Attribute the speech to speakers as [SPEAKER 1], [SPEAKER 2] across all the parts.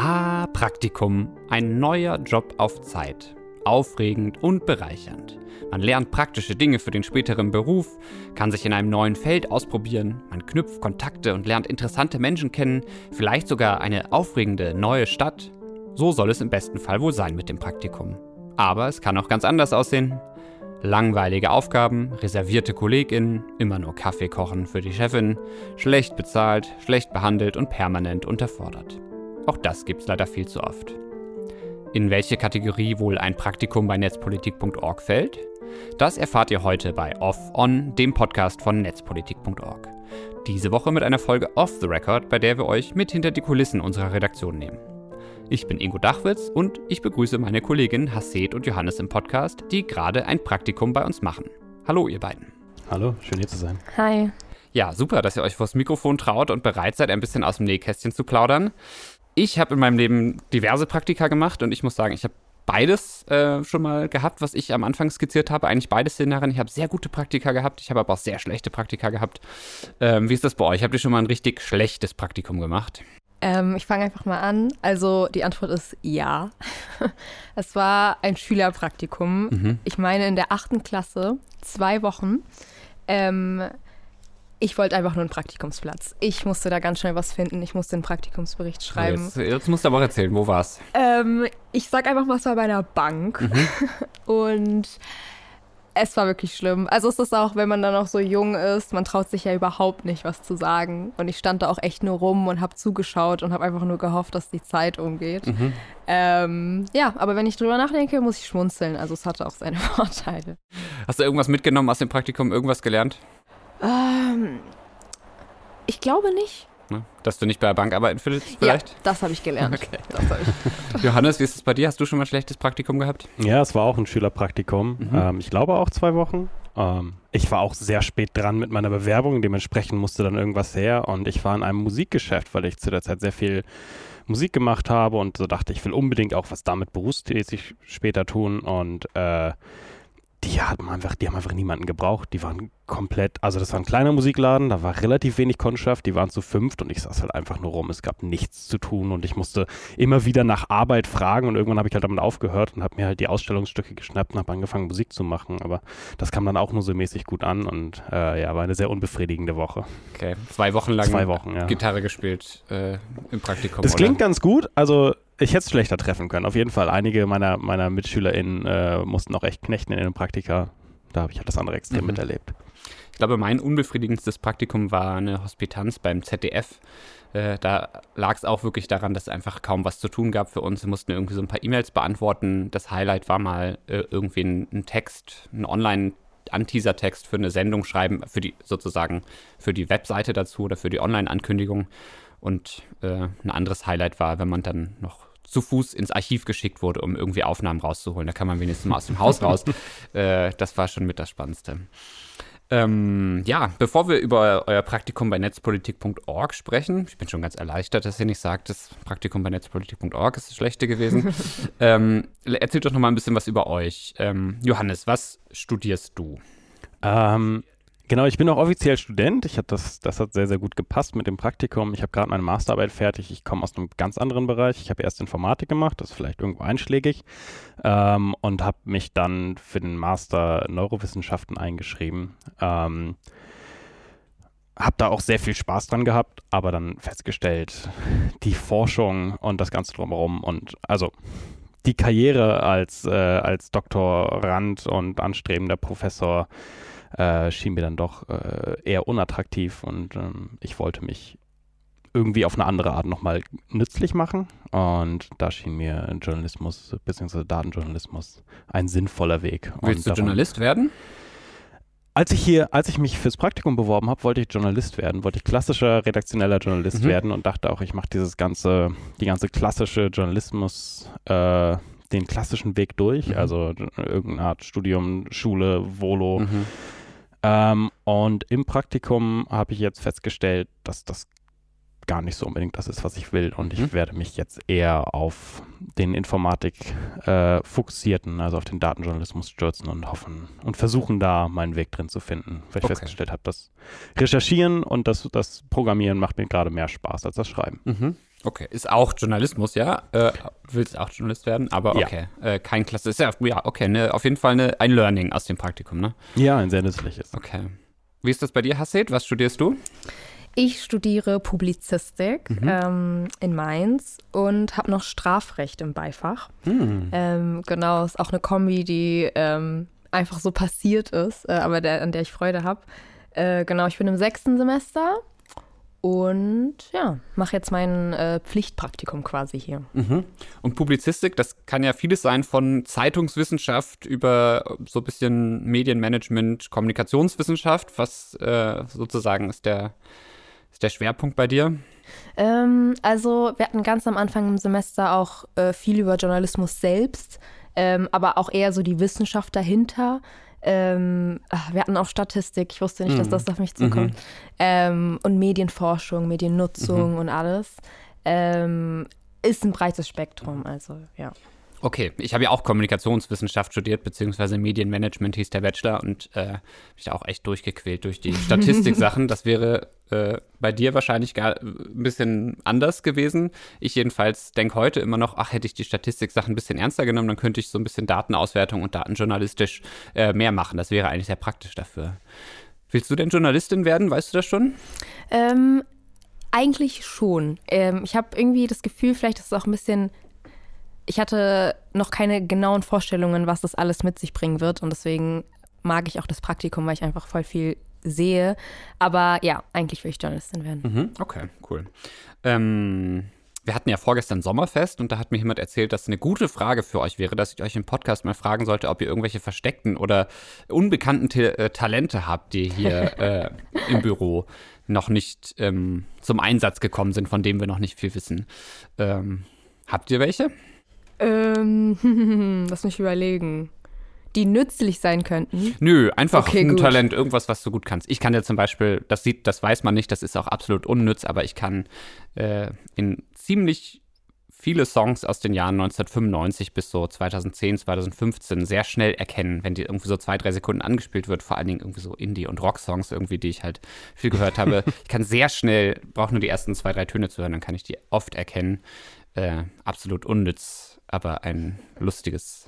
[SPEAKER 1] Ah, Praktikum. Ein neuer Job auf Zeit. Aufregend und bereichernd. Man lernt praktische Dinge für den späteren Beruf, kann sich in einem neuen Feld ausprobieren, man knüpft Kontakte und lernt interessante Menschen kennen, vielleicht sogar eine aufregende neue Stadt. So soll es im besten Fall wohl sein mit dem Praktikum. Aber es kann auch ganz anders aussehen. Langweilige Aufgaben, reservierte KollegInnen, immer nur Kaffee kochen für die Chefin, schlecht bezahlt, schlecht behandelt und permanent unterfordert. Auch das gibt's leider viel zu oft. In welche Kategorie wohl ein Praktikum bei netzpolitik.org fällt? Das erfahrt ihr heute bei Off On, dem Podcast von netzpolitik.org. Diese Woche mit einer Folge Off the Record, bei der wir euch mit hinter die Kulissen unserer Redaktion nehmen. Ich bin Ingo Dachwitz und ich begrüße meine Kolleginnen Hasset und Johannes im Podcast, die gerade ein Praktikum bei uns machen. Hallo, ihr beiden.
[SPEAKER 2] Hallo, schön hier zu sein.
[SPEAKER 3] Hi.
[SPEAKER 1] Ja, super, dass ihr euch vors Mikrofon traut und bereit seid, ein bisschen aus dem Nähkästchen zu plaudern. Ich habe in meinem Leben diverse Praktika gemacht und ich muss sagen, ich habe beides äh, schon mal gehabt, was ich am Anfang skizziert habe. Eigentlich beide Szenarien. Ich habe sehr gute Praktika gehabt, ich habe aber auch sehr schlechte Praktika gehabt. Ähm, wie ist das bei euch? Habt ihr schon mal ein richtig schlechtes Praktikum gemacht?
[SPEAKER 3] Ähm, ich fange einfach mal an. Also die Antwort ist ja. es war ein Schülerpraktikum. Mhm. Ich meine in der achten Klasse, zwei Wochen. Ähm, ich wollte einfach nur einen Praktikumsplatz. Ich musste da ganz schnell was finden. Ich musste einen Praktikumsbericht schreiben.
[SPEAKER 1] Jetzt, jetzt musst du aber erzählen, wo war's?
[SPEAKER 3] Ähm, ich sag einfach mal, es war bei einer Bank. Mhm. Und es war wirklich schlimm. Also es ist auch, wenn man dann noch so jung ist, man traut sich ja überhaupt nicht, was zu sagen. Und ich stand da auch echt nur rum und habe zugeschaut und habe einfach nur gehofft, dass die Zeit umgeht. Mhm. Ähm, ja, aber wenn ich drüber nachdenke, muss ich schmunzeln. Also es hatte auch seine Vorteile.
[SPEAKER 1] Hast du irgendwas mitgenommen aus dem Praktikum, irgendwas gelernt?
[SPEAKER 3] Ähm, ich glaube nicht.
[SPEAKER 1] Ne? Dass du nicht bei der Bank arbeiten willst, vielleicht?
[SPEAKER 3] Ja, das habe ich gelernt. Okay.
[SPEAKER 1] Ich. Johannes, wie ist es bei dir? Hast du schon mal ein schlechtes Praktikum gehabt?
[SPEAKER 2] Ja, es war auch ein Schülerpraktikum. Mhm. Ähm, ich glaube auch zwei Wochen. Ähm, ich war auch sehr spät dran mit meiner Bewerbung, dementsprechend musste dann irgendwas her. Und ich war in einem Musikgeschäft, weil ich zu der Zeit sehr viel Musik gemacht habe und so dachte, ich will unbedingt auch was damit berufstätig später tun. Und äh, die haben einfach, die haben einfach niemanden gebraucht. Die waren komplett, also das war ein kleiner Musikladen, da war relativ wenig Kundschaft, die waren zu fünft und ich saß halt einfach nur rum. Es gab nichts zu tun und ich musste immer wieder nach Arbeit fragen und irgendwann habe ich halt damit aufgehört und habe mir halt die Ausstellungsstücke geschnappt und habe angefangen Musik zu machen. Aber das kam dann auch nur so mäßig gut an und äh, ja, war eine sehr unbefriedigende Woche.
[SPEAKER 1] Okay, zwei Wochen lang zwei Wochen, ja. Gitarre gespielt äh, im Praktikum.
[SPEAKER 2] Das klingt ganz gut, also ich hätte es schlechter treffen können, auf jeden Fall. Einige meiner, meiner MitschülerInnen äh, mussten auch echt knechten in den Praktika. Da habe ich halt das andere extrem mhm. miterlebt.
[SPEAKER 1] Ich glaube, mein unbefriedigendstes Praktikum war eine Hospitanz beim ZDF. Äh, da lag es auch wirklich daran, dass es einfach kaum was zu tun gab für uns. Wir mussten irgendwie so ein paar E-Mails beantworten. Das Highlight war mal äh, irgendwie ein, ein Text, ein Online- Anteaser-Text für eine Sendung schreiben, für die sozusagen für die Webseite dazu oder für die Online-Ankündigung. Und äh, ein anderes Highlight war, wenn man dann noch zu Fuß ins Archiv geschickt wurde, um irgendwie Aufnahmen rauszuholen. Da kann man wenigstens mal aus dem Haus raus. Äh, das war schon mit das Spannendste. Ähm, ja, bevor wir über euer Praktikum bei netzpolitik.org sprechen, ich bin schon ganz erleichtert, dass ihr nicht sagt, das Praktikum bei netzpolitik.org ist das Schlechte gewesen. ähm, erzählt doch noch mal ein bisschen was über euch. Ähm, Johannes, was studierst du?
[SPEAKER 2] Genau, ich bin auch offiziell Student. Ich das, das hat sehr, sehr gut gepasst mit dem Praktikum. Ich habe gerade meine Masterarbeit fertig. Ich komme aus einem ganz anderen Bereich. Ich habe erst Informatik gemacht, das ist vielleicht irgendwo einschlägig, ähm, und habe mich dann für den Master Neurowissenschaften eingeschrieben. Ähm, habe da auch sehr viel Spaß dran gehabt, aber dann festgestellt, die Forschung und das Ganze drumherum und also die Karriere als, äh, als Doktorand und anstrebender Professor äh, schien mir dann doch äh, eher unattraktiv und ähm, ich wollte mich irgendwie auf eine andere Art nochmal nützlich machen. Und da schien mir Journalismus bzw. Datenjournalismus ein sinnvoller Weg.
[SPEAKER 1] Willst du Journalist werden?
[SPEAKER 2] Als ich hier, als ich mich fürs Praktikum beworben habe, wollte ich Journalist werden, wollte ich klassischer redaktioneller Journalist mhm. werden und dachte auch, ich mache dieses ganze, die ganze klassische Journalismus, äh, den klassischen Weg durch, mhm. also irgendeine Art Studium, Schule, Volo. Mhm ähm, und im Praktikum habe ich jetzt festgestellt, dass das gar nicht so unbedingt das ist, was ich will. Und ich mhm. werde mich jetzt eher auf den Informatik äh, fokussierten, also auf den Datenjournalismus stürzen und hoffen und versuchen da meinen Weg drin zu finden. Weil ich okay. festgestellt habe, das Recherchieren und das, das Programmieren macht mir gerade mehr Spaß als das Schreiben.
[SPEAKER 1] Mhm. Okay, ist auch Journalismus, ja? Äh, willst auch Journalist werden, aber okay, ja. äh, kein Klasse. Ist ja, ja okay, ne, auf jeden Fall ne, ein Learning aus dem Praktikum, ne?
[SPEAKER 2] Ja, ein sehr nützliches.
[SPEAKER 1] Okay. Wie ist das bei dir, Hasset? Was studierst du?
[SPEAKER 3] Ich studiere Publizistik mhm. ähm, in Mainz und habe noch Strafrecht im Beifach. Mhm. Ähm, genau, ist auch eine Kombi, die ähm, einfach so passiert ist, äh, aber der, an der ich Freude habe. Äh, genau, ich bin im sechsten Semester und ja, mache jetzt mein äh, Pflichtpraktikum quasi hier.
[SPEAKER 1] Mhm. Und Publizistik, das kann ja vieles sein von Zeitungswissenschaft über so ein bisschen Medienmanagement, Kommunikationswissenschaft. Was äh, sozusagen ist der, ist der Schwerpunkt bei dir?
[SPEAKER 3] Ähm, also wir hatten ganz am Anfang im Semester auch äh, viel über Journalismus selbst, ähm, aber auch eher so die Wissenschaft dahinter. Ähm, ach, wir hatten auch Statistik, ich wusste nicht, mhm. dass das auf mich zukommt. Mhm. Ähm, und Medienforschung, Mediennutzung mhm. und alles. Ähm, ist ein breites Spektrum, also ja.
[SPEAKER 1] Okay, ich habe ja auch Kommunikationswissenschaft studiert, beziehungsweise Medienmanagement hieß der Bachelor und äh, mich da auch echt durchgequält durch die Statistik-Sachen. das wäre äh, bei dir wahrscheinlich gar ein bisschen anders gewesen. Ich jedenfalls denke heute immer noch, ach, hätte ich die Statistik-Sachen ein bisschen ernster genommen, dann könnte ich so ein bisschen Datenauswertung und datenjournalistisch äh, mehr machen. Das wäre eigentlich sehr praktisch dafür. Willst du denn Journalistin werden? Weißt du das schon?
[SPEAKER 3] Ähm, eigentlich schon. Ähm, ich habe irgendwie das Gefühl, vielleicht ist es auch ein bisschen ich hatte noch keine genauen Vorstellungen, was das alles mit sich bringen wird. Und deswegen mag ich auch das Praktikum, weil ich einfach voll viel sehe. Aber ja, eigentlich will ich Journalistin werden.
[SPEAKER 1] Mhm, okay, cool. Ähm, wir hatten ja vorgestern Sommerfest und da hat mir jemand erzählt, dass eine gute Frage für euch wäre, dass ich euch im Podcast mal fragen sollte, ob ihr irgendwelche versteckten oder unbekannten Ta äh, Talente habt, die hier äh, im Büro noch nicht ähm, zum Einsatz gekommen sind, von denen wir noch nicht viel wissen. Ähm, habt ihr welche?
[SPEAKER 3] Ähm, lass mich überlegen. Die nützlich sein könnten?
[SPEAKER 1] Nö, einfach okay, ein gut. Talent, irgendwas, was du gut kannst. Ich kann ja zum Beispiel, das sieht, das weiß man nicht, das ist auch absolut unnütz, aber ich kann äh, in ziemlich viele Songs aus den Jahren 1995 bis so 2010, 2015 sehr schnell erkennen, wenn die irgendwie so zwei, drei Sekunden angespielt wird, vor allen Dingen irgendwie so Indie- und Rock-Songs irgendwie, die ich halt viel gehört habe. ich kann sehr schnell, brauche nur die ersten zwei, drei Töne zu hören, dann kann ich die oft erkennen. Äh, absolut unnütz aber ein lustiges,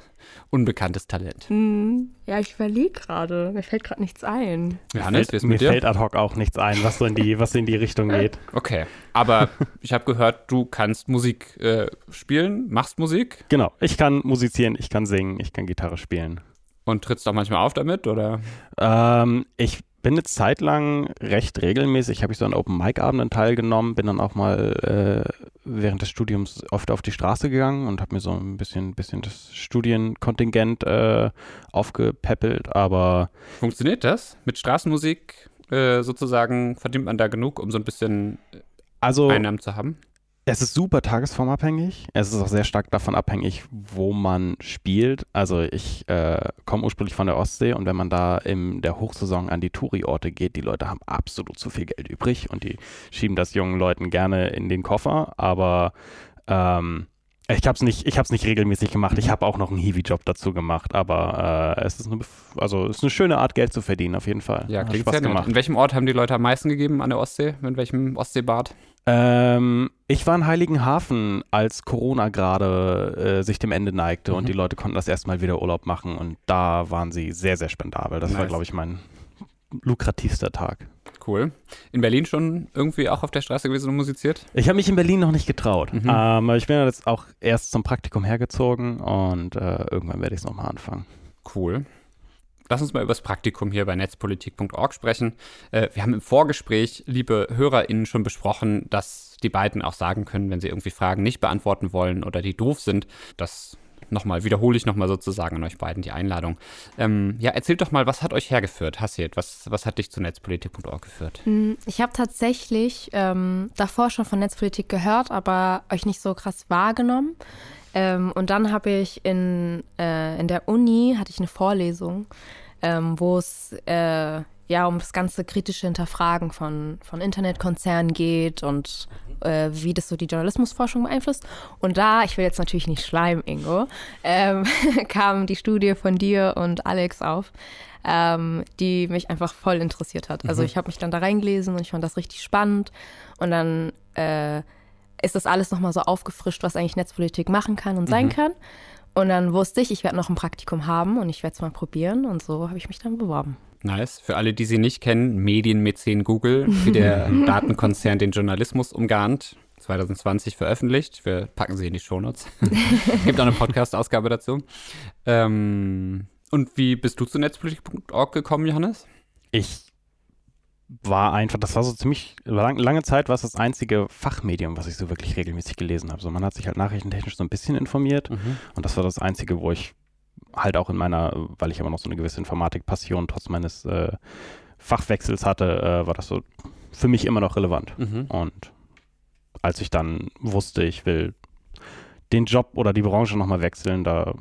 [SPEAKER 1] unbekanntes Talent.
[SPEAKER 3] Hm, ja, ich überlege gerade. Mir fällt gerade nichts ein.
[SPEAKER 2] Ja, mir fällt, mir fällt ad hoc auch nichts ein, was so in die, was in die Richtung geht.
[SPEAKER 1] Okay, aber ich habe gehört, du kannst Musik äh, spielen, machst Musik?
[SPEAKER 2] Genau, ich kann musizieren, ich kann singen, ich kann Gitarre spielen.
[SPEAKER 1] Und trittst auch manchmal auf damit, oder?
[SPEAKER 2] Ähm, ich bin eine Zeit lang recht regelmäßig, habe ich so an Open Mic Abenden teilgenommen, bin dann auch mal äh, während des Studiums oft auf die Straße gegangen und habe mir so ein bisschen, bisschen das Studienkontingent äh, aufgepäppelt, aber
[SPEAKER 1] funktioniert das mit Straßenmusik äh, sozusagen? Verdient man da genug, um so ein bisschen also, Einnahmen zu haben?
[SPEAKER 2] Es ist super tagesformabhängig. Es ist auch sehr stark davon abhängig, wo man spielt. Also ich äh, komme ursprünglich von der Ostsee und wenn man da in der Hochsaison an die Touri-Orte geht, die Leute haben absolut zu viel Geld übrig und die schieben das jungen Leuten gerne in den Koffer. Aber ähm, ich habe es nicht, nicht regelmäßig gemacht. Ich habe auch noch einen Hiwi-Job dazu gemacht, aber äh, es ist eine, also es ist eine schöne Art, Geld zu verdienen, auf jeden Fall.
[SPEAKER 1] Ja, klingt Spaß gemacht. In welchem Ort haben die Leute am meisten gegeben an der Ostsee? In welchem Ostseebad?
[SPEAKER 2] Ähm, ich war in Heiligenhafen, als Corona gerade äh, sich dem Ende neigte mhm. und die Leute konnten das erstmal wieder Urlaub machen und da waren sie sehr, sehr spendabel. Das nice. war, glaube ich, mein lukrativster Tag.
[SPEAKER 1] Cool. In Berlin schon irgendwie auch auf der Straße gewesen und musiziert?
[SPEAKER 2] Ich habe mich in Berlin noch nicht getraut. Mhm. Ähm, ich bin jetzt auch erst zum Praktikum hergezogen und äh, irgendwann werde ich es nochmal anfangen.
[SPEAKER 1] Cool. Lass uns mal über das Praktikum hier bei netzpolitik.org sprechen. Äh, wir haben im Vorgespräch, liebe HörerInnen, schon besprochen, dass die beiden auch sagen können, wenn sie irgendwie Fragen nicht beantworten wollen oder die doof sind. Das nochmal, wiederhole ich nochmal sozusagen an euch beiden die Einladung. Ähm, ja, erzählt doch mal, was hat euch hergeführt, Hassiet? Was, was hat dich zu netzpolitik.org geführt?
[SPEAKER 3] Hm, ich habe tatsächlich ähm, davor schon von Netzpolitik gehört, aber euch nicht so krass wahrgenommen. Ähm, und dann habe ich in, äh, in der Uni, hatte ich eine Vorlesung, ähm, wo es äh, ja um das ganze kritische Hinterfragen von, von Internetkonzernen geht und äh, wie das so die Journalismusforschung beeinflusst. Und da, ich will jetzt natürlich nicht schleimen, Ingo, ähm, kam die Studie von dir und Alex auf, ähm, die mich einfach voll interessiert hat. Also mhm. ich habe mich dann da reingelesen und ich fand das richtig spannend. Und dann äh, ist das alles nochmal so aufgefrischt, was eigentlich Netzpolitik machen kann und sein mhm. kann. Und dann wusste ich, ich werde noch ein Praktikum haben und ich werde es mal probieren. Und so habe ich mich dann beworben.
[SPEAKER 1] Nice. Für alle, die sie nicht kennen, Medienmäzen Google, wie der Datenkonzern den Journalismus umgarnt. 2020 veröffentlicht. Wir packen sie in die Shownotes. Gibt auch eine Podcast-Ausgabe dazu. Ähm, und wie bist du zu netzpolitik.org gekommen, Johannes?
[SPEAKER 2] Ich war einfach, das war so ziemlich, lang, lange Zeit war es das einzige Fachmedium, was ich so wirklich regelmäßig gelesen habe. So, man hat sich halt nachrichtentechnisch so ein bisschen informiert mhm. und das war das einzige, wo ich halt auch in meiner, weil ich aber noch so eine gewisse Informatik-Passion trotz meines äh, Fachwechsels hatte, äh, war das so für mich immer noch relevant. Mhm. Und als ich dann wusste, ich will den Job oder die Branche nochmal wechseln, da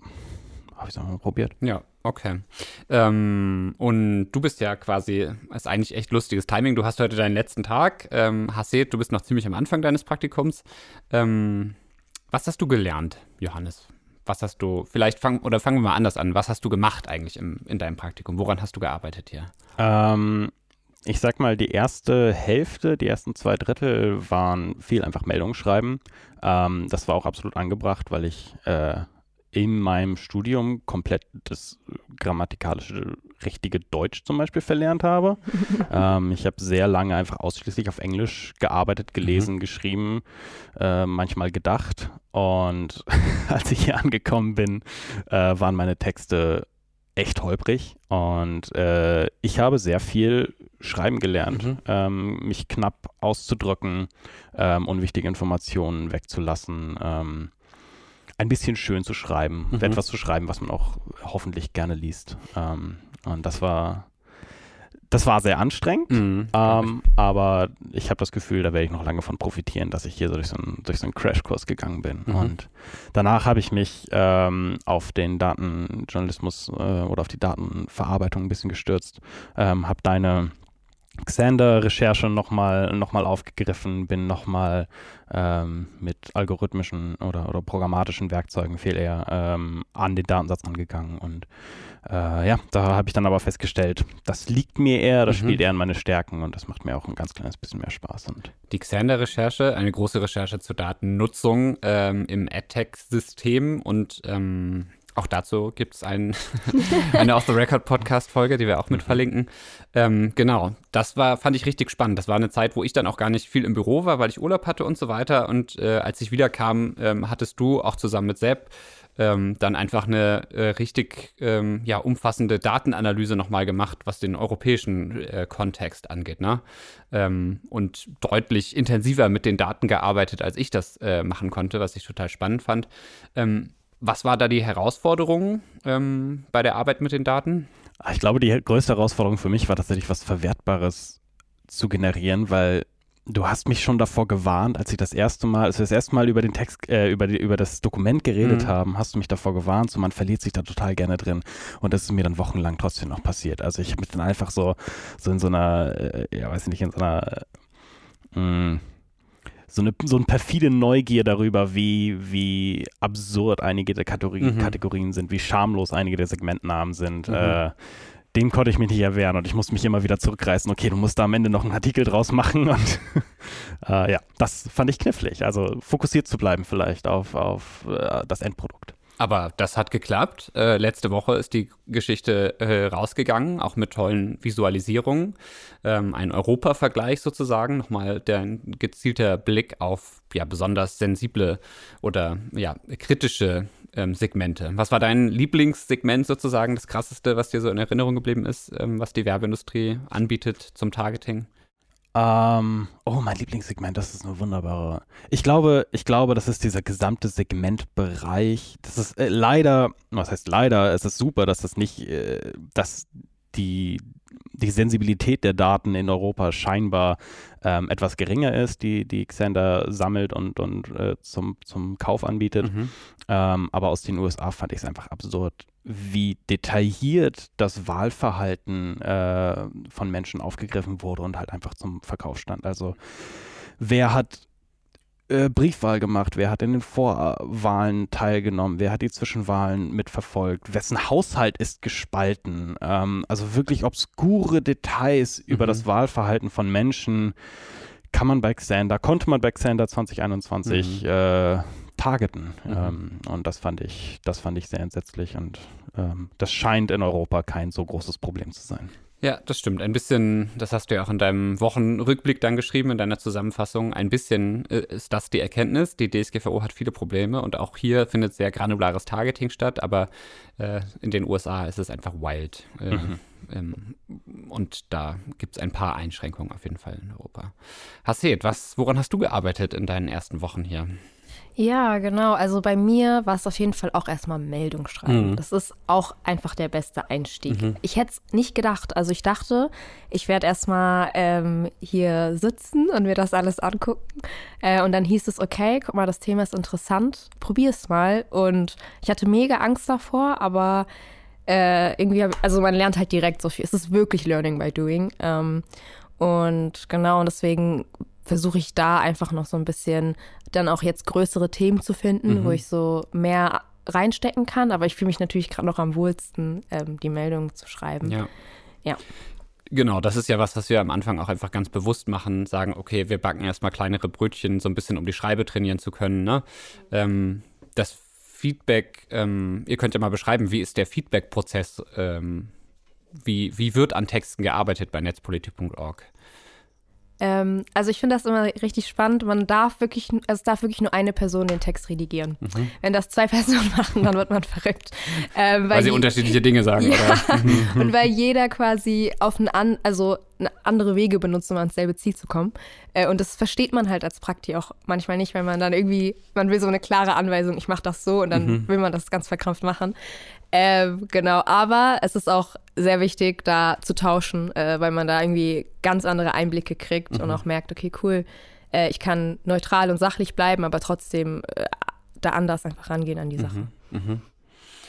[SPEAKER 2] habe ich es mal probiert.
[SPEAKER 1] Ja, okay. Ähm, und du bist ja quasi, ist eigentlich echt lustiges Timing. Du hast heute deinen letzten Tag. Ähm, Hasset, du bist noch ziemlich am Anfang deines Praktikums. Ähm, was hast du gelernt, Johannes? Was hast du, vielleicht fangen, oder fangen wir mal anders an. Was hast du gemacht eigentlich im, in deinem Praktikum? Woran hast du gearbeitet hier?
[SPEAKER 2] Ähm, ich sag mal, die erste Hälfte, die ersten zwei Drittel waren viel einfach Meldungen schreiben. Ähm, das war auch absolut angebracht, weil ich äh, in meinem Studium komplett das grammatikalische richtige Deutsch zum Beispiel verlernt habe. ähm, ich habe sehr lange einfach ausschließlich auf Englisch gearbeitet, gelesen, mhm. geschrieben, äh, manchmal gedacht. Und als ich hier angekommen bin, äh, waren meine Texte echt holprig und äh, ich habe sehr viel schreiben gelernt, mhm. ähm, mich knapp auszudrücken, ähm, unwichtige Informationen wegzulassen, ähm, ein bisschen schön zu schreiben, mhm. etwas zu schreiben, was man auch hoffentlich gerne liest. Ähm, und das war das war sehr anstrengend, mhm, ähm, ich. aber ich habe das Gefühl, da werde ich noch lange von profitieren, dass ich hier so durch so einen, durch so einen Crashkurs gegangen bin. Mhm. Und danach habe ich mich ähm, auf den Datenjournalismus äh, oder auf die Datenverarbeitung ein bisschen gestürzt, ähm, habe deine Xander-Recherche nochmal noch mal aufgegriffen, bin nochmal ähm, mit algorithmischen oder, oder programmatischen Werkzeugen viel eher ähm, an den Datensatz angegangen und äh, ja, da habe ich dann aber festgestellt, das liegt mir eher, das mhm. spielt eher an meine Stärken und das macht mir auch ein ganz kleines bisschen mehr Spaß. Und
[SPEAKER 1] die Xander-Recherche, eine große Recherche zur Datennutzung ähm, im AdTech-System und ähm, auch dazu gibt es ein, eine Off-the-Record-Podcast-Folge, die wir auch mit verlinken. Ähm, genau, das war, fand ich richtig spannend. Das war eine Zeit, wo ich dann auch gar nicht viel im Büro war, weil ich Urlaub hatte und so weiter. Und äh, als ich wiederkam, ähm, hattest du auch zusammen mit Sepp ähm, dann einfach eine äh, richtig ähm, ja, umfassende Datenanalyse nochmal gemacht, was den europäischen äh, Kontext angeht. Ne? Ähm, und deutlich intensiver mit den Daten gearbeitet, als ich das äh, machen konnte, was ich total spannend fand. Was war da die Herausforderung ähm, bei der Arbeit mit den Daten?
[SPEAKER 2] Ich glaube, die größte Herausforderung für mich war tatsächlich was Verwertbares zu generieren, weil Du hast mich schon davor gewarnt, als ich das erste Mal, als wir das erste Mal über den Text, äh, über, die, über das Dokument geredet mhm. haben, hast du mich davor gewarnt, so man verliert sich da total gerne drin. Und das ist mir dann wochenlang trotzdem noch passiert. Also ich habe mich dann einfach so, so in so einer, äh, ja weiß ich nicht, in so einer, äh, mh, so eine so eine perfide Neugier darüber, wie, wie absurd einige der Kategorien, mhm. Kategorien sind, wie schamlos einige der Segmentnamen sind. Mhm. Äh, dem konnte ich mich nicht erwehren und ich musste mich immer wieder zurückreißen. Okay, du musst da am Ende noch einen Artikel draus machen und äh, ja, das fand ich knifflig. Also fokussiert zu bleiben vielleicht auf, auf äh, das Endprodukt.
[SPEAKER 1] Aber das hat geklappt. Äh, letzte Woche ist die Geschichte äh, rausgegangen, auch mit tollen Visualisierungen. Ähm, ein Europa-Vergleich sozusagen, nochmal der gezielter Blick auf ja besonders sensible oder ja kritische ähm, Segmente. Was war dein Lieblingssegment sozusagen, das krasseste, was dir so in Erinnerung geblieben ist, ähm, was die Werbeindustrie anbietet zum Targeting?
[SPEAKER 2] Ähm, oh, mein Lieblingssegment, das ist eine wunderbare. Ich glaube, ich glaube, das ist dieser gesamte Segmentbereich. Das ist äh, leider, was heißt leider, es ist super, dass das nicht, äh, dass die, die Sensibilität der Daten in Europa scheinbar ähm, etwas geringer ist, die, die Xander sammelt und, und äh, zum, zum Kauf anbietet. Mhm. Ähm, aber aus den USA fand ich es einfach absurd, wie detailliert das Wahlverhalten äh, von Menschen aufgegriffen wurde und halt einfach zum Verkauf stand. Also wer hat äh, Briefwahl gemacht, wer hat in den Vorwahlen teilgenommen, wer hat die Zwischenwahlen mitverfolgt, wessen Haushalt ist gespalten. Ähm, also wirklich obskure Details mhm. über das Wahlverhalten von Menschen kann man bei Xander, konnte man bei Xander 2021 mhm. äh, targeten. Mhm. Ähm, und das fand ich, das fand ich sehr entsetzlich und ähm, das scheint in Europa kein so großes Problem zu sein.
[SPEAKER 1] Ja, das stimmt. Ein bisschen, das hast du ja auch in deinem Wochenrückblick dann geschrieben, in deiner Zusammenfassung. Ein bisschen äh, ist das die Erkenntnis. Die DSGVO hat viele Probleme und auch hier findet sehr granulares Targeting statt, aber äh, in den USA ist es einfach wild. Äh, mhm. ähm, und da gibt es ein paar Einschränkungen auf jeden Fall in Europa. Hasset, was, woran hast du gearbeitet in deinen ersten Wochen hier?
[SPEAKER 3] Ja, genau. Also bei mir war es auf jeden Fall auch erstmal Meldung schreiben. Mhm. Das ist auch einfach der beste Einstieg. Mhm. Ich hätte es nicht gedacht. Also ich dachte, ich werde erstmal ähm, hier sitzen und mir das alles angucken. Äh, und dann hieß es, okay, guck mal, das Thema ist interessant, probier es mal. Und ich hatte mega Angst davor, aber äh, irgendwie, also man lernt halt direkt so viel. Es ist wirklich Learning by Doing. Ähm, und genau, und deswegen versuche ich da einfach noch so ein bisschen dann auch jetzt größere Themen zu finden, mhm. wo ich so mehr reinstecken kann. Aber ich fühle mich natürlich gerade noch am wohlsten, ähm, die Meldungen zu schreiben.
[SPEAKER 1] Ja. ja. Genau, das ist ja was, was wir am Anfang auch einfach ganz bewusst machen, sagen, okay, wir backen erstmal kleinere Brötchen, so ein bisschen, um die Schreibe trainieren zu können. Ne? Ähm, das Feedback, ähm, ihr könnt ja mal beschreiben, wie ist der Feedback-Prozess, ähm, wie, wie wird an Texten gearbeitet bei netzpolitik.org?
[SPEAKER 3] Ähm, also ich finde das immer richtig spannend. Man darf wirklich, also es darf wirklich nur eine Person den Text redigieren. Mhm. Wenn das zwei Personen machen, dann wird man verrückt.
[SPEAKER 1] Ähm, weil, weil, sie unterschiedliche Dinge sagen,
[SPEAKER 3] ja. oder? Und weil jeder quasi auf einen an, also andere Wege benutzt, um ans selbe Ziel zu kommen. Äh, und das versteht man halt als Prakti auch manchmal nicht, wenn man dann irgendwie, man will so eine klare Anweisung, ich mache das so und dann mhm. will man das ganz verkrampft machen. Äh, genau, aber es ist auch sehr wichtig, da zu tauschen, äh, weil man da irgendwie ganz andere Einblicke kriegt mhm. und auch merkt, okay, cool, äh, ich kann neutral und sachlich bleiben, aber trotzdem äh, da anders einfach rangehen an die Sache. Mhm. Mhm.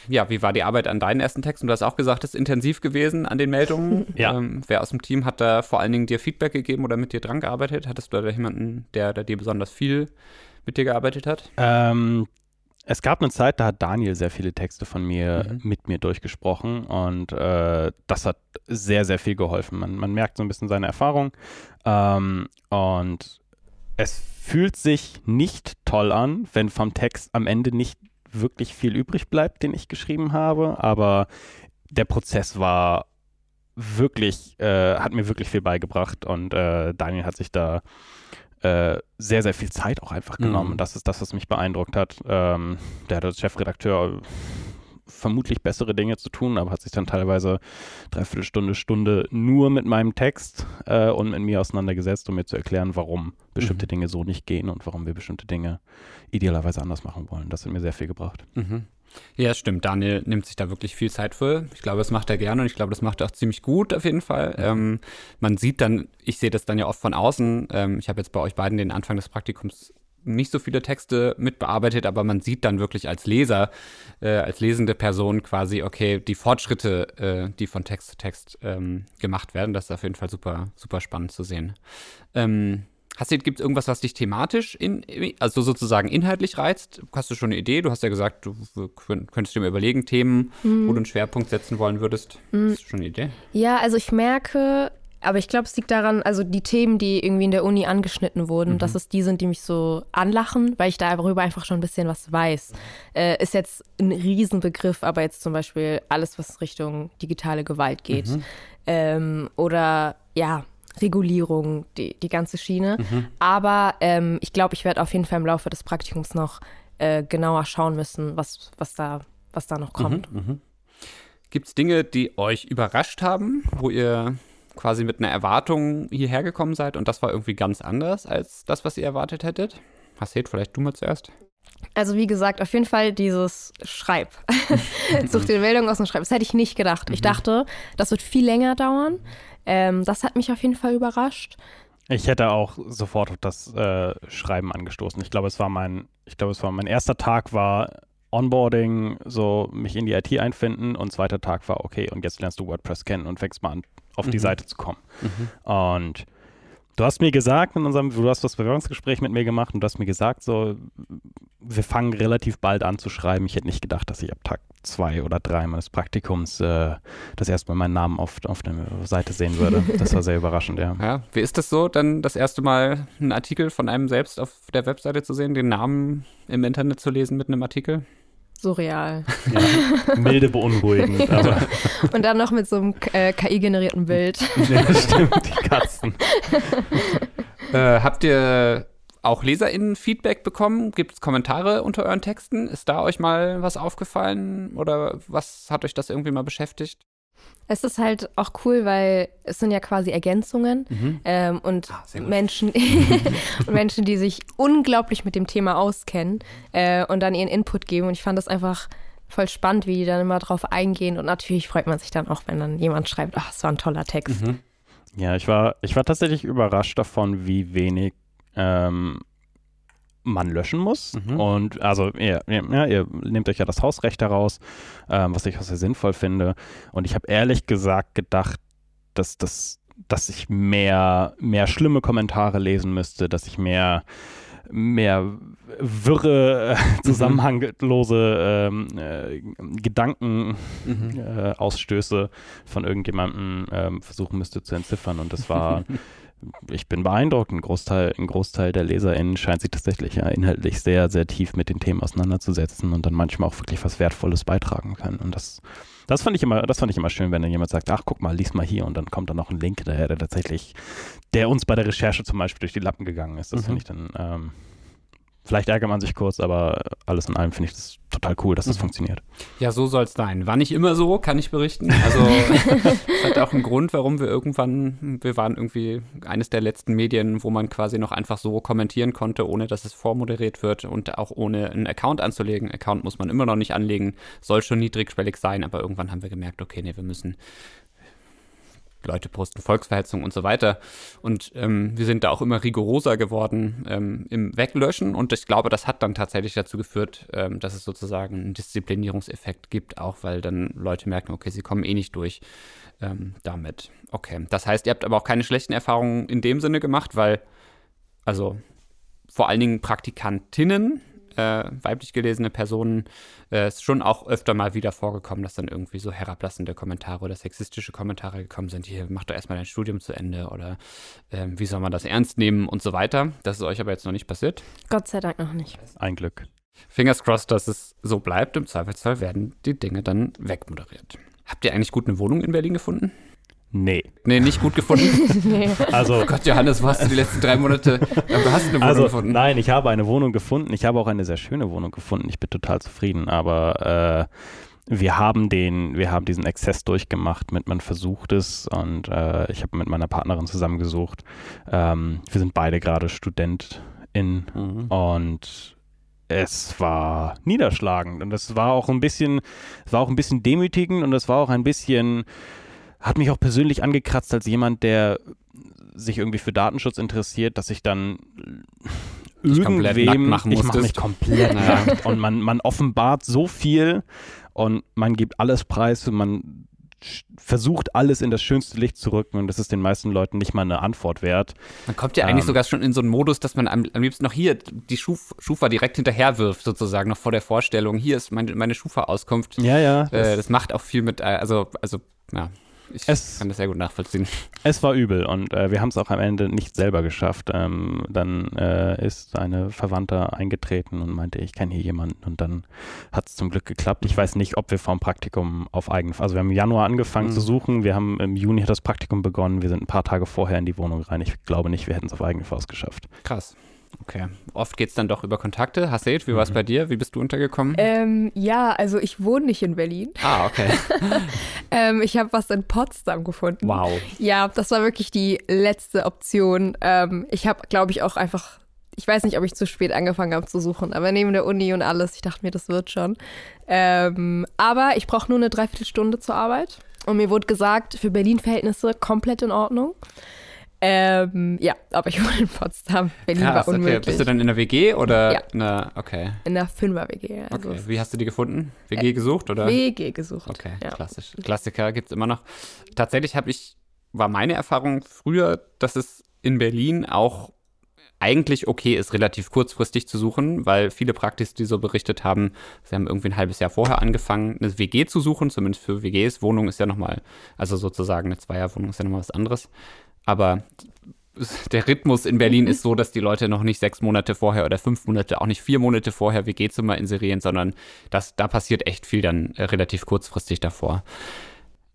[SPEAKER 1] Ja, wie war die Arbeit an deinen ersten Texten? Du hast auch gesagt, es ist intensiv gewesen an den Meldungen. ja. Ähm, wer aus dem Team hat da vor allen Dingen dir Feedback gegeben oder mit dir dran gearbeitet? Hattest du da jemanden, der, der dir besonders viel mit dir gearbeitet hat?
[SPEAKER 2] Ähm, es gab eine Zeit, da hat Daniel sehr viele Texte von mir mhm. mit mir durchgesprochen und äh, das hat sehr, sehr viel geholfen. Man, man merkt so ein bisschen seine Erfahrung ähm, und es fühlt sich nicht toll an, wenn vom Text am Ende nicht wirklich viel übrig bleibt, den ich geschrieben habe, aber der Prozess war wirklich, äh, hat mir wirklich viel beigebracht und äh, Daniel hat sich da äh, sehr, sehr viel Zeit auch einfach genommen. Mhm. Das ist das, was mich beeindruckt hat. Ähm, der hat als Chefredakteur vermutlich bessere Dinge zu tun, aber hat sich dann teilweise dreiviertel Stunde, Stunde nur mit meinem Text äh, und mit mir auseinandergesetzt, um mir zu erklären, warum bestimmte mhm. Dinge so nicht gehen und warum wir bestimmte Dinge idealerweise anders machen wollen. Das hat mir sehr viel gebracht.
[SPEAKER 1] Mhm. Ja, stimmt. Daniel nimmt sich da wirklich viel Zeit für. Ich glaube, das macht er gerne und ich glaube, das macht er auch ziemlich gut auf jeden Fall. Ähm, man sieht dann, ich sehe das dann ja oft von außen. Ähm, ich habe jetzt bei euch beiden den Anfang des Praktikums nicht so viele Texte mitbearbeitet, aber man sieht dann wirklich als Leser, äh, als lesende Person quasi, okay, die Fortschritte, äh, die von Text zu Text ähm, gemacht werden. Das ist auf jeden Fall super, super spannend zu sehen. Ähm, Hast du, gibt es irgendwas, was dich thematisch, in, also sozusagen inhaltlich reizt? Hast du schon eine Idee? Du hast ja gesagt, du könntest dir mal überlegen, Themen, mhm. wo du einen Schwerpunkt setzen wollen würdest. Mhm. Hast du schon eine Idee?
[SPEAKER 3] Ja, also ich merke, aber ich glaube, es liegt daran, also die Themen, die irgendwie in der Uni angeschnitten wurden, mhm. dass es die sind, die mich so anlachen, weil ich darüber einfach schon ein bisschen was weiß. Äh, ist jetzt ein Riesenbegriff, aber jetzt zum Beispiel alles, was Richtung digitale Gewalt geht. Mhm. Ähm, oder ja, Regulierung, die, die ganze Schiene. Mhm. Aber ähm, ich glaube, ich werde auf jeden Fall im Laufe des Praktikums noch äh, genauer schauen müssen, was, was, da, was da noch kommt. Mhm, mhm.
[SPEAKER 1] Gibt es Dinge, die euch überrascht haben, wo ihr quasi mit einer Erwartung hierher gekommen seid und das war irgendwie ganz anders als das, was ihr erwartet hättet? Hasset, vielleicht du mal zuerst.
[SPEAKER 3] Also wie gesagt, auf jeden Fall dieses Schreib. Such dir Meldung aus dem Schreib. Das hätte ich nicht gedacht. Ich mhm. dachte, das wird viel länger dauern. Ähm, das hat mich auf jeden Fall überrascht.
[SPEAKER 2] Ich hätte auch sofort auf das äh, Schreiben angestoßen. Ich glaube, es war mein, ich glaube, es war mein erster Tag war Onboarding, so mich in die IT einfinden und zweiter Tag war okay und jetzt lernst du WordPress kennen und fängst mal an, auf mhm. die Seite zu kommen. Mhm. Und du hast mir gesagt in unserem, du hast das Bewerbungsgespräch mit mir gemacht und du hast mir gesagt, so wir fangen relativ bald an zu schreiben. Ich hätte nicht gedacht, dass ich ab Tag zwei oder drei meines Praktikums äh, das erste Mal meinen Namen auf, auf der Seite sehen würde. Das war sehr überraschend, ja.
[SPEAKER 1] ja. Wie ist das so, dann das erste Mal einen Artikel von einem selbst auf der Webseite zu sehen, den Namen im Internet zu lesen mit einem Artikel?
[SPEAKER 3] Surreal.
[SPEAKER 2] Ja, milde beunruhigend.
[SPEAKER 3] Aber. Und dann noch mit so einem äh, KI-generierten Bild.
[SPEAKER 2] Ja, stimmt, die Katzen.
[SPEAKER 1] äh, habt ihr auch LeserInnen Feedback bekommen? Gibt es Kommentare unter euren Texten? Ist da euch mal was aufgefallen oder was hat euch das irgendwie mal beschäftigt?
[SPEAKER 3] Es ist halt auch cool, weil es sind ja quasi Ergänzungen mhm. ähm, und ah, Menschen, Menschen, die sich unglaublich mit dem Thema auskennen äh, und dann ihren Input geben. Und ich fand das einfach voll spannend, wie die dann immer drauf eingehen. Und natürlich freut man sich dann auch, wenn dann jemand schreibt, ach, es war ein toller Text. Mhm.
[SPEAKER 2] Ja, ich war, ich war tatsächlich überrascht davon, wie wenig ähm, man löschen muss. Mhm. Und also ihr, ja, ihr nehmt euch ja das Hausrecht heraus, ähm, was ich auch sehr sinnvoll finde. Und ich habe ehrlich gesagt gedacht, dass, dass, dass ich mehr, mehr schlimme Kommentare lesen müsste, dass ich mehr mehr wirre, mhm. zusammenhanglose ähm, äh, Gedankenausstöße mhm. äh, von irgendjemandem äh, versuchen müsste zu entziffern. Und das war ich bin beeindruckt. Ein Großteil, ein Großteil der LeserInnen scheint sich tatsächlich ja inhaltlich sehr, sehr tief mit den Themen auseinanderzusetzen und dann manchmal auch wirklich was Wertvolles beitragen können. Und das, das fand ich immer, das fand ich immer schön, wenn dann jemand sagt, ach guck mal, lies mal hier und dann kommt dann noch ein Link daher, der tatsächlich, der uns bei der Recherche zum Beispiel durch die Lappen gegangen ist. Das mhm. finde ich dann ähm, Vielleicht ärgert man sich kurz, aber alles in allem finde ich das total cool, dass das mhm. funktioniert.
[SPEAKER 1] Ja, so soll es sein. War nicht immer so, kann ich berichten. Also es hat auch einen Grund, warum wir irgendwann, wir waren irgendwie eines der letzten Medien, wo man quasi noch einfach so kommentieren konnte, ohne dass es vormoderiert wird und auch ohne einen Account anzulegen. Account muss man immer noch nicht anlegen, soll schon niedrigschwellig sein, aber irgendwann haben wir gemerkt, okay, nee, wir müssen Leute posten Volksverhetzung und so weiter. Und ähm, wir sind da auch immer rigoroser geworden ähm, im Weglöschen. Und ich glaube, das hat dann tatsächlich dazu geführt, ähm, dass es sozusagen einen Disziplinierungseffekt gibt, auch weil dann Leute merken, okay, sie kommen eh nicht durch ähm, damit. Okay. Das heißt, ihr habt aber auch keine schlechten Erfahrungen in dem Sinne gemacht, weil, also vor allen Dingen Praktikantinnen äh, weiblich gelesene Personen äh, ist schon auch öfter mal wieder vorgekommen, dass dann irgendwie so herablassende Kommentare oder sexistische Kommentare gekommen sind. Hier, mach doch erstmal dein Studium zu Ende oder äh, wie soll man das ernst nehmen und so weiter. Das ist euch aber jetzt noch nicht passiert.
[SPEAKER 3] Gott sei Dank noch nicht.
[SPEAKER 2] Ein Glück.
[SPEAKER 1] Fingers crossed, dass es so bleibt. Im Zweifelsfall werden die Dinge dann wegmoderiert. Habt ihr eigentlich gut eine Wohnung in Berlin gefunden?
[SPEAKER 2] Nee.
[SPEAKER 1] Nee, nicht gut gefunden. nee.
[SPEAKER 2] Also,
[SPEAKER 1] oh Gott, Johannes, wo hast du die letzten drei Monate? Du hast eine Wohnung
[SPEAKER 2] also,
[SPEAKER 1] gefunden.
[SPEAKER 2] Nein, ich habe eine Wohnung gefunden. Ich habe auch eine sehr schöne Wohnung gefunden. Ich bin total zufrieden. Aber äh, wir haben den, wir haben diesen Exzess durchgemacht mit man versucht es und äh, ich habe mit meiner Partnerin zusammengesucht. Ähm, wir sind beide gerade StudentIn mhm. und es war niederschlagend und es war auch ein bisschen, es war auch ein bisschen demütigend und es war auch ein bisschen hat mich auch persönlich angekratzt als jemand, der sich irgendwie für Datenschutz interessiert, dass ich dann irgendwem,
[SPEAKER 1] machen
[SPEAKER 2] ich mache mich komplett nackt und man, man offenbart so viel und man gibt alles preis und man versucht alles in das schönste Licht zu rücken und das ist den meisten Leuten nicht mal eine Antwort wert.
[SPEAKER 1] Man kommt ja eigentlich ähm, sogar schon in so einen Modus, dass man am, am liebsten noch hier die Schuf, Schufa direkt hinterher wirft, sozusagen, noch vor der Vorstellung. Hier ist meine, meine Schufa-Auskunft.
[SPEAKER 2] Ja, ja.
[SPEAKER 1] Äh, das, das macht auch viel mit, äh, also, also, ja. Ich es, kann das sehr gut nachvollziehen.
[SPEAKER 2] Es war übel und äh, wir haben es auch am Ende nicht selber geschafft. Ähm, dann äh, ist eine Verwandte eingetreten und meinte, ich kenne hier jemanden und dann hat es zum Glück geklappt. Ich weiß nicht, ob wir vom Praktikum auf eigen, also wir haben im Januar angefangen mhm. zu suchen, wir haben im Juni hat das Praktikum begonnen, wir sind ein paar Tage vorher in die Wohnung rein. Ich glaube nicht, wir hätten es auf eigene Faust geschafft.
[SPEAKER 1] Krass. Okay. Oft geht es dann doch über Kontakte. Hasset, wie war es mhm. bei dir? Wie bist du untergekommen?
[SPEAKER 3] Ähm, ja, also ich wohne nicht in Berlin.
[SPEAKER 1] Ah, okay.
[SPEAKER 3] ähm, ich habe was in Potsdam gefunden.
[SPEAKER 1] Wow.
[SPEAKER 3] Ja, das war wirklich die letzte Option. Ähm, ich habe, glaube ich, auch einfach, ich weiß nicht, ob ich zu spät angefangen habe zu suchen, aber neben der Uni und alles, ich dachte mir, das wird schon. Ähm, aber ich brauche nur eine Dreiviertelstunde zur Arbeit. Und mir wurde gesagt, für Berlin-Verhältnisse komplett in Ordnung. Ähm, ja, aber ich wohne in Potsdam. Berlin Krass, war unmöglich.
[SPEAKER 1] Okay. Bist du dann in der WG oder? Ja. Na, okay.
[SPEAKER 3] In der Fünfer-WG.
[SPEAKER 1] Also okay. Wie hast du die gefunden? WG äh, gesucht oder?
[SPEAKER 3] WG gesucht.
[SPEAKER 1] Okay, ja. klassisch. Klassiker gibt es immer noch. Tatsächlich habe ich, war meine Erfahrung früher, dass es in Berlin auch eigentlich okay ist, relativ kurzfristig zu suchen, weil viele Praktis, die so berichtet haben, sie haben irgendwie ein halbes Jahr vorher angefangen, eine WG zu suchen, zumindest für WGs. Wohnung ist ja nochmal, also sozusagen eine Zweierwohnung ist ja nochmal was anderes. Aber der Rhythmus in Berlin ist so, dass die Leute noch nicht sechs Monate vorher oder fünf Monate, auch nicht vier Monate vorher WG-Zimmer inserieren, sondern das, da passiert echt viel dann äh, relativ kurzfristig davor.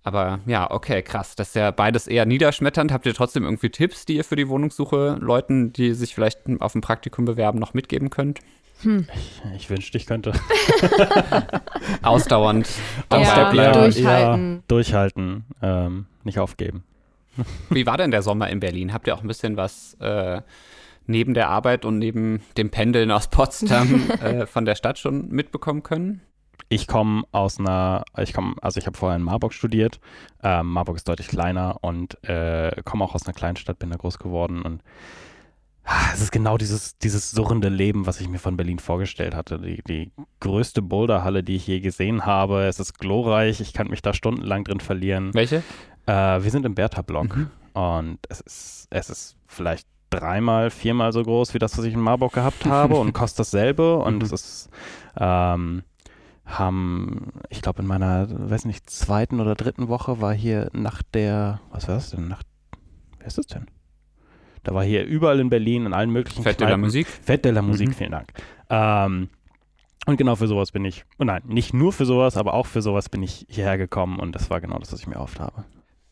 [SPEAKER 1] Aber ja, okay, krass. Das ist ja beides eher niederschmetternd. Habt ihr trotzdem irgendwie Tipps, die ihr für die Wohnungssuche Leuten, die sich vielleicht auf ein Praktikum bewerben, noch mitgeben könnt?
[SPEAKER 2] Hm. Ich, ich, wünschte, ich könnte.
[SPEAKER 1] Ausdauernd.
[SPEAKER 3] Ja, ja, durchhalten.
[SPEAKER 2] Ja, durchhalten. Ähm, nicht aufgeben.
[SPEAKER 1] Wie war denn der Sommer in Berlin? Habt ihr auch ein bisschen was äh, neben der Arbeit und neben dem Pendeln aus Potsdam äh, von der Stadt schon mitbekommen können?
[SPEAKER 2] Ich komme aus einer, ich komme, also ich habe vorher in Marburg studiert. Ähm, Marburg ist deutlich kleiner und äh, komme auch aus einer Kleinstadt, bin da groß geworden und ah, es ist genau dieses, dieses surrende Leben, was ich mir von Berlin vorgestellt hatte. Die, die größte Boulderhalle, die ich je gesehen habe. Es ist glorreich, ich kann mich da stundenlang drin verlieren.
[SPEAKER 1] Welche?
[SPEAKER 2] Äh, wir sind im Bertha-Block mhm. und es ist, es ist vielleicht dreimal, viermal so groß wie das, was ich in Marburg gehabt habe und kostet dasselbe und mhm. es ist ähm, haben, ich glaube in meiner, weiß nicht, zweiten oder dritten Woche war hier nach der, was war das denn, nach, wer ist das denn? Da war hier überall in Berlin in allen möglichen
[SPEAKER 1] Fett de la Musik.
[SPEAKER 2] Fett de la Musik, mhm. vielen Dank. Ähm, und genau für sowas bin ich, oh nein, nicht nur für sowas, aber auch für sowas bin ich hierher gekommen und das war genau das, was ich mir oft habe.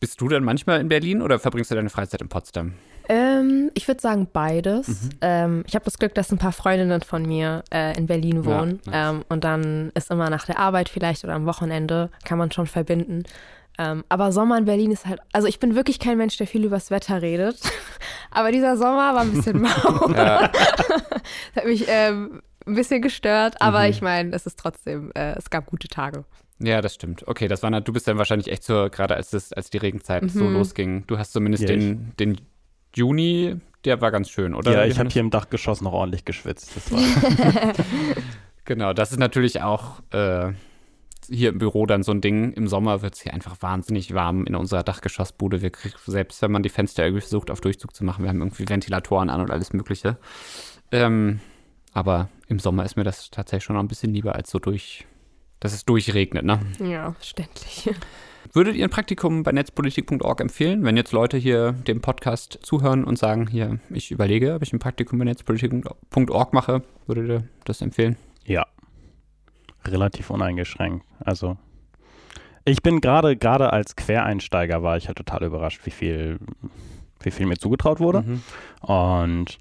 [SPEAKER 1] Bist du denn manchmal in Berlin oder verbringst du deine Freizeit in Potsdam?
[SPEAKER 3] Ähm, ich würde sagen beides. Mhm. Ähm, ich habe das Glück, dass ein paar Freundinnen von mir äh, in Berlin wohnen. Ja, nice. ähm, und dann ist immer nach der Arbeit vielleicht oder am Wochenende, kann man schon verbinden. Ähm, aber Sommer in Berlin ist halt, also ich bin wirklich kein Mensch, der viel übers Wetter redet. aber dieser Sommer war ein bisschen mau. das hat mich ähm, ein bisschen gestört, aber mhm. ich meine, es ist trotzdem, äh, es gab gute Tage.
[SPEAKER 1] Ja, das stimmt. Okay, das war du bist dann wahrscheinlich echt so, gerade als das, als die Regenzeit mhm. so losging. Du hast zumindest ja, den, den Juni, der war ganz schön, oder?
[SPEAKER 2] Ja, ich habe hier im Dachgeschoss noch ordentlich geschwitzt. Das
[SPEAKER 1] genau, das ist natürlich auch äh, hier im Büro dann so ein Ding. Im Sommer wird es hier einfach wahnsinnig warm in unserer Dachgeschossbude. Wir kriegen, selbst wenn man die Fenster irgendwie versucht, auf Durchzug zu machen, wir haben irgendwie Ventilatoren an und alles Mögliche. Ähm, aber im Sommer ist mir das tatsächlich schon noch ein bisschen lieber als so durch, dass es durchregnet, ne?
[SPEAKER 3] Ja, verständlich.
[SPEAKER 1] Würdet ihr ein Praktikum bei netzpolitik.org empfehlen, wenn jetzt Leute hier dem Podcast zuhören und sagen, hier, ich überlege, ob ich ein Praktikum bei netzpolitik.org mache, würdet ihr das empfehlen?
[SPEAKER 2] Ja. Relativ uneingeschränkt. Also ich bin gerade, gerade als Quereinsteiger war ich halt total überrascht, wie viel, wie viel mir zugetraut wurde. Mhm. Und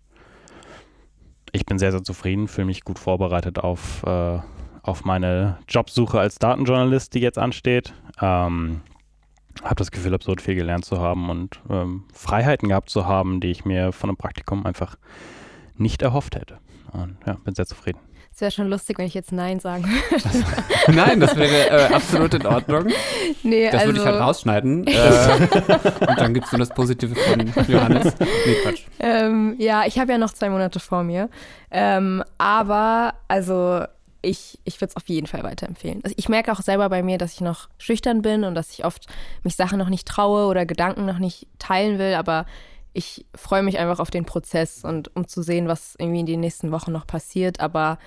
[SPEAKER 2] ich bin sehr, sehr zufrieden, fühle mich gut vorbereitet auf, äh, auf meine Jobsuche als Datenjournalist, die jetzt ansteht. Ähm, habe das Gefühl, absurd viel gelernt zu haben und ähm, Freiheiten gehabt zu haben, die ich mir von einem Praktikum einfach nicht erhofft hätte. Und ja, bin sehr zufrieden.
[SPEAKER 3] Es wäre schon lustig, wenn ich jetzt Nein sagen
[SPEAKER 1] würde. Nein, das wäre äh, absolut in Ordnung. Nee, das also würde ich halt rausschneiden. äh, und dann gibt es nur das Positive von Johannes. Nee, Quatsch.
[SPEAKER 3] Ähm, ja, ich habe ja noch zwei Monate vor mir. Ähm, aber, also ich, ich würde es auf jeden Fall weiterempfehlen. Also ich merke auch selber bei mir, dass ich noch schüchtern bin und dass ich oft mich Sachen noch nicht traue oder Gedanken noch nicht teilen will, aber ich freue mich einfach auf den Prozess und um zu sehen, was irgendwie in den nächsten Wochen noch passiert. Aber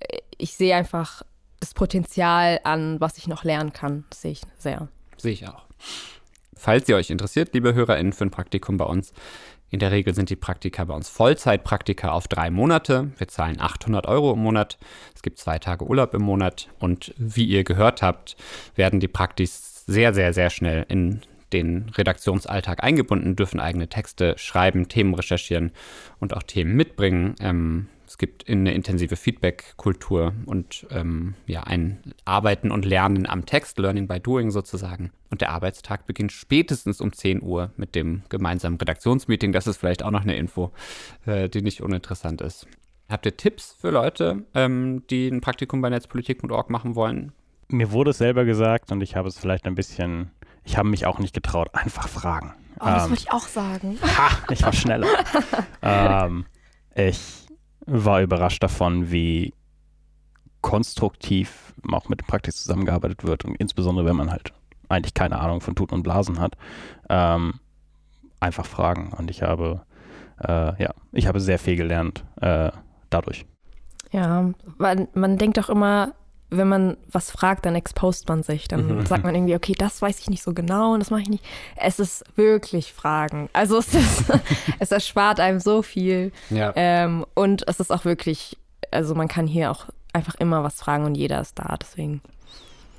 [SPEAKER 3] äh, ich sehe einfach das Potenzial an, was ich noch lernen kann. Das sehe ich sehr.
[SPEAKER 1] Sehe ich auch. Falls ihr euch interessiert, liebe HörerInnen, für ein Praktikum bei uns, in der Regel sind die Praktika bei uns Vollzeitpraktika auf drei Monate. Wir zahlen 800 Euro im Monat. Es gibt zwei Tage Urlaub im Monat. Und wie ihr gehört habt, werden die Praktis sehr, sehr, sehr schnell in den Redaktionsalltag eingebunden, dürfen eigene Texte schreiben, Themen recherchieren und auch Themen mitbringen. Ähm, es gibt eine intensive Feedback-Kultur und ähm, ja, ein Arbeiten und Lernen am Text, Learning by Doing sozusagen. Und der Arbeitstag beginnt spätestens um 10 Uhr mit dem gemeinsamen Redaktionsmeeting. Das ist vielleicht auch noch eine Info, äh, die nicht uninteressant ist. Habt ihr Tipps für Leute, ähm, die ein Praktikum bei netzpolitik.org machen wollen?
[SPEAKER 2] Mir wurde es selber gesagt und ich habe es vielleicht ein bisschen, ich habe mich auch nicht getraut, einfach fragen.
[SPEAKER 3] Oh, das ähm, würde ich auch sagen.
[SPEAKER 2] Ha, ich war schneller. ähm, ich war überrascht davon, wie konstruktiv auch mit dem Praktik zusammengearbeitet wird und insbesondere, wenn man halt eigentlich keine Ahnung von Tuten und Blasen hat, ähm, einfach fragen. Und ich habe äh, ja, ich habe sehr viel gelernt äh, dadurch.
[SPEAKER 3] Ja, man, man denkt doch immer, wenn man was fragt, dann expost man sich. Dann mhm. sagt man irgendwie, okay, das weiß ich nicht so genau und das mache ich nicht. Es ist wirklich Fragen. Also es, ist, es erspart einem so viel. Ja. Ähm, und es ist auch wirklich, also man kann hier auch einfach immer was fragen und jeder ist da. Deswegen.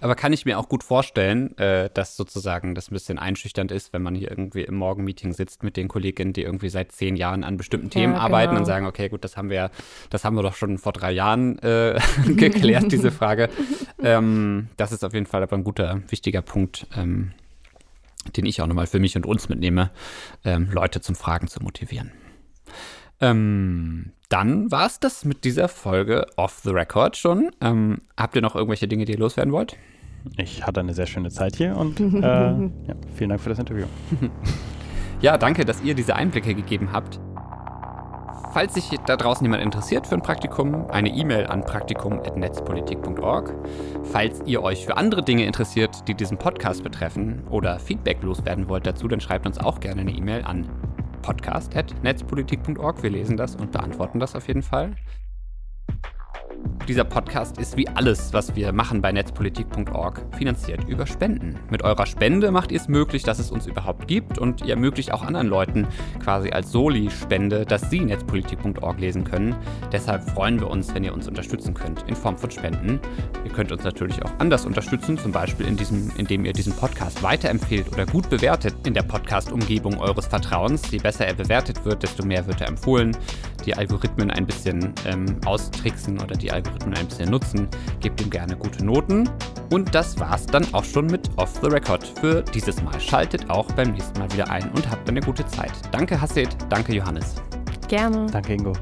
[SPEAKER 1] Aber kann ich mir auch gut vorstellen, äh, dass sozusagen das ein bisschen einschüchternd ist, wenn man hier irgendwie im Morgenmeeting sitzt mit den Kolleginnen, die irgendwie seit zehn Jahren an bestimmten Themen ja, arbeiten genau. und sagen, okay, gut, das haben wir, das haben wir doch schon vor drei Jahren äh, geklärt, diese Frage. Ähm, das ist auf jeden Fall aber ein guter, wichtiger Punkt, ähm, den ich auch nochmal für mich und uns mitnehme, ähm, Leute zum Fragen zu motivieren. Ähm, dann war es das mit dieser Folge Off the Record schon. Ähm, habt ihr noch irgendwelche Dinge, die ihr loswerden wollt?
[SPEAKER 2] Ich hatte eine sehr schöne Zeit hier und äh, ja, vielen Dank für das Interview.
[SPEAKER 1] ja, danke, dass ihr diese Einblicke gegeben habt. Falls sich da draußen jemand interessiert für ein Praktikum, eine E-Mail an praktikum.netzpolitik.org. Falls ihr euch für andere Dinge interessiert, die diesen Podcast betreffen oder Feedback loswerden wollt dazu, dann schreibt uns auch gerne eine E-Mail an podcast.netzpolitik.org. Wir lesen das und beantworten das auf jeden Fall. Dieser Podcast ist wie alles, was wir machen bei netzpolitik.org, finanziert über Spenden. Mit eurer Spende macht ihr es möglich, dass es uns überhaupt gibt und ihr ermöglicht auch anderen Leuten quasi als Soli-Spende, dass sie netzpolitik.org lesen können. Deshalb freuen wir uns, wenn ihr uns unterstützen könnt in Form von Spenden. Ihr könnt uns natürlich auch anders unterstützen, zum Beispiel in diesem, indem ihr diesen Podcast weiterempfehlt oder gut bewertet in der Podcast-Umgebung eures Vertrauens. Je besser er bewertet wird, desto mehr wird er empfohlen. Die Algorithmen ein bisschen ähm, austricksen oder die Algorithmen Algorithmen ein bisschen nutzen. Gebt ihm gerne gute Noten. Und das war's dann auch schon mit Off the Record für dieses Mal. Schaltet auch beim nächsten Mal wieder ein und habt eine gute Zeit. Danke Hasset, danke Johannes.
[SPEAKER 3] Gerne.
[SPEAKER 2] Danke Ingo.